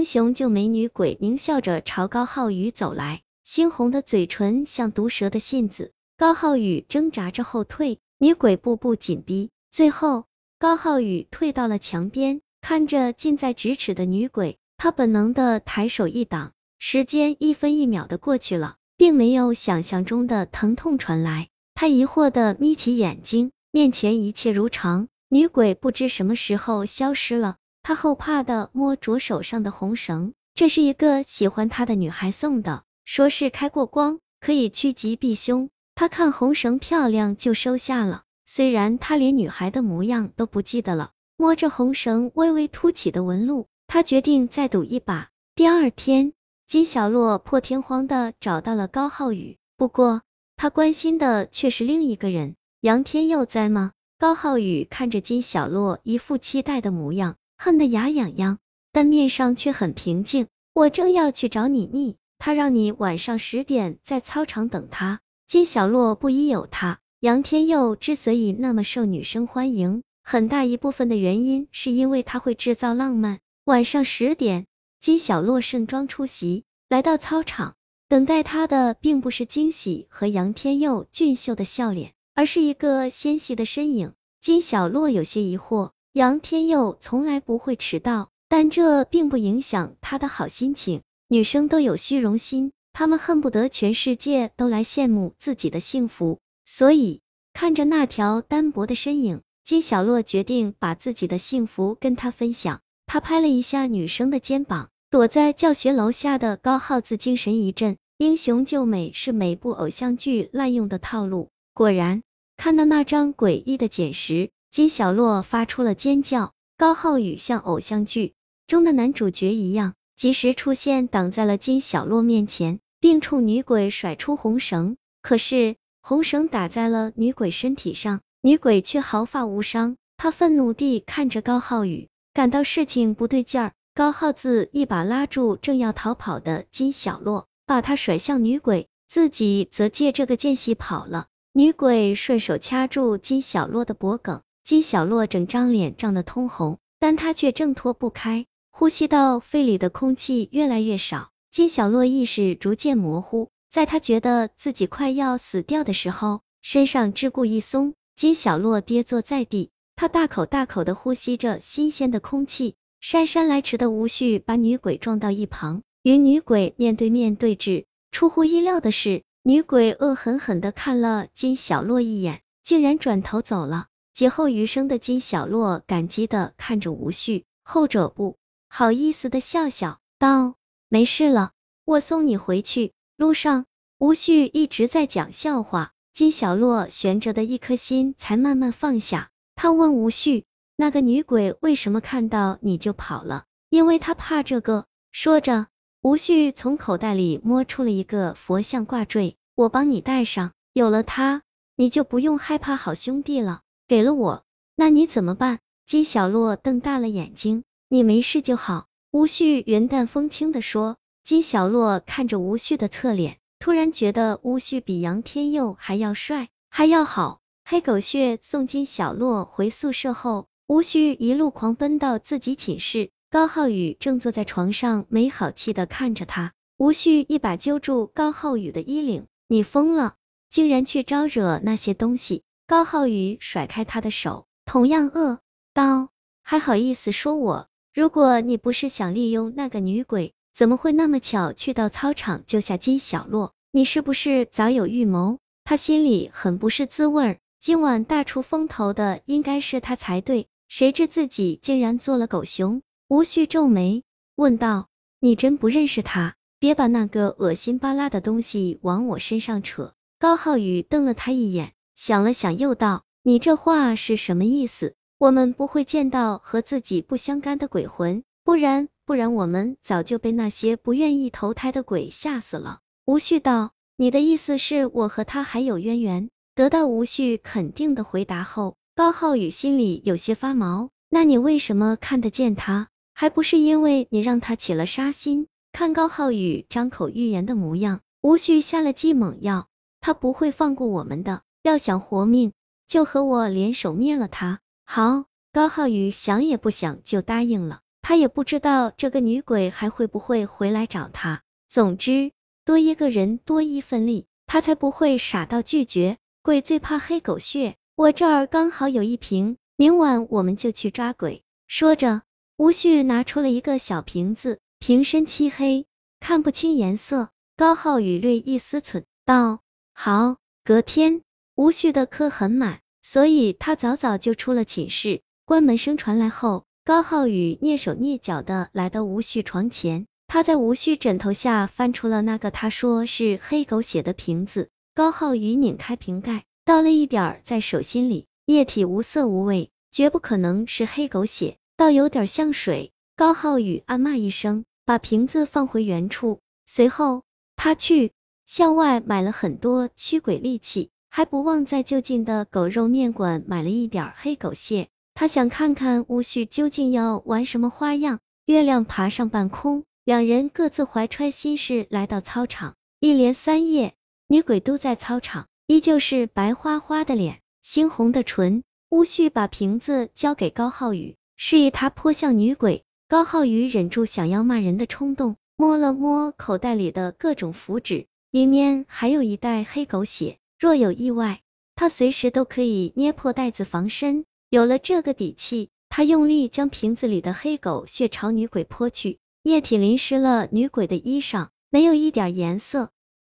英雄救美女鬼狞笑着朝高浩宇走来，猩红的嘴唇像毒蛇的信子。高浩宇挣扎着后退，女鬼步步紧逼，最后高浩宇退到了墙边，看着近在咫尺的女鬼，他本能的抬手一挡。时间一分一秒的过去了，并没有想象中的疼痛传来。他疑惑的眯起眼睛，面前一切如常，女鬼不知什么时候消失了。他后怕的摸着手上的红绳，这是一个喜欢他的女孩送的，说是开过光，可以趋吉避凶。他看红绳漂亮，就收下了。虽然他连女孩的模样都不记得了，摸着红绳微微凸起的纹路，他决定再赌一把。第二天，金小洛破天荒的找到了高浩宇，不过他关心的却是另一个人，杨天佑在吗？高浩宇看着金小洛一副期待的模样。恨得牙痒痒，但面上却很平静。我正要去找你腻，他让你晚上十点在操场等他。金小洛不疑有他，杨天佑之所以那么受女生欢迎，很大一部分的原因是因为他会制造浪漫。晚上十点，金小洛盛装出席，来到操场，等待他的并不是惊喜和杨天佑俊秀的笑脸，而是一个纤细的身影。金小洛有些疑惑。杨天佑从来不会迟到，但这并不影响他的好心情。女生都有虚荣心，她们恨不得全世界都来羡慕自己的幸福。所以看着那条单薄的身影，金小洛决定把自己的幸福跟他分享。他拍了一下女生的肩膀，躲在教学楼下的高耗子精神一振。英雄救美是每部偶像剧滥用的套路。果然，看到那张诡异的简时。金小洛发出了尖叫，高浩宇像偶像剧中的男主角一样，及时出现，挡在了金小洛面前，并冲女鬼甩出红绳。可是红绳打在了女鬼身体上，女鬼却毫发无伤。他愤怒地看着高浩宇，感到事情不对劲儿。高浩自一把拉住正要逃跑的金小洛，把他甩向女鬼，自己则借这个间隙跑了。女鬼顺手掐住金小洛的脖颈。金小洛整张脸涨得通红，但他却挣脱不开，呼吸道肺里的空气越来越少。金小洛意识逐渐模糊，在他觉得自己快要死掉的时候，身上桎梏一松，金小洛跌坐在地。他大口大口的呼吸着新鲜的空气。姗姗来迟的吴旭把女鬼撞到一旁，与女鬼面对面对峙。出乎意料的是，女鬼恶狠狠的看了金小洛一眼，竟然转头走了。劫后余生的金小洛感激的看着吴旭，后者不好意思的笑笑道：“没事了，我送你回去。”路上，吴旭一直在讲笑话，金小洛悬着的一颗心才慢慢放下。他问吴旭：“那个女鬼为什么看到你就跑了？”因为他怕这个。说着，吴旭从口袋里摸出了一个佛像挂坠，我帮你戴上，有了它，你就不用害怕好兄弟了。给了我，那你怎么办？金小洛瞪大了眼睛，你没事就好。吴旭云淡风轻的说。金小洛看着吴旭的侧脸，突然觉得吴旭比杨天佑还要帅，还要好。黑狗血送金小洛回宿舍后，吴旭一路狂奔到自己寝室，高浩宇正坐在床上没好气的看着他。吴旭一把揪住高浩宇的衣领，你疯了，竟然去招惹那些东西。高浩宇甩开他的手，同样恶道：“还好意思说我？如果你不是想利用那个女鬼，怎么会那么巧去到操场救下金小洛？你是不是早有预谋？”他心里很不是滋味，今晚大出风头的应该是他才对，谁知自己竟然做了狗熊。吴旭皱眉问道：“你真不认识他？别把那个恶心巴拉的东西往我身上扯。”高浩宇瞪了他一眼。想了想，又道：“你这话是什么意思？我们不会见到和自己不相干的鬼魂，不然不然我们早就被那些不愿意投胎的鬼吓死了。”吴旭道：“你的意思是我和他还有渊源？”得到吴旭肯定的回答后，高浩宇心里有些发毛。那你为什么看得见他？还不是因为你让他起了杀心？看高浩宇张口欲言的模样，吴旭下了剂猛药，他不会放过我们的。要想活命，就和我联手灭了他。好，高浩宇想也不想就答应了。他也不知道这个女鬼还会不会回来找他。总之，多一个人多一份力，他才不会傻到拒绝。鬼最怕黑狗血，我这儿刚好有一瓶，明晚我们就去抓鬼。说着，吴旭拿出了一个小瓶子，瓶身漆黑，看不清颜色。高浩宇略一思忖，道：“好。”隔天，吴旭的课很满，所以他早早就出了寝室。关门声传来后，高浩宇蹑手蹑脚的来到吴旭床前，他在吴旭枕头下翻出了那个他说是黑狗血的瓶子。高浩宇拧开瓶盖，倒了一点在手心里，液体无色无味，绝不可能是黑狗血，倒有点像水。高浩宇暗骂一声，把瓶子放回原处，随后他去。向外买了很多驱鬼利器，还不忘在就近的狗肉面馆买了一点黑狗血。他想看看乌旭究竟要玩什么花样。月亮爬上半空，两人各自怀揣心事来到操场。一连三夜，女鬼都在操场，依旧是白花花的脸，猩红的唇。乌旭把瓶子交给高浩宇，示意他泼向女鬼。高浩宇忍住想要骂人的冲动，摸了摸口袋里的各种符纸。里面还有一袋黑狗血，若有意外，他随时都可以捏破袋子防身。有了这个底气，他用力将瓶子里的黑狗血朝女鬼泼去，液体淋湿了女鬼的衣裳，没有一点颜色，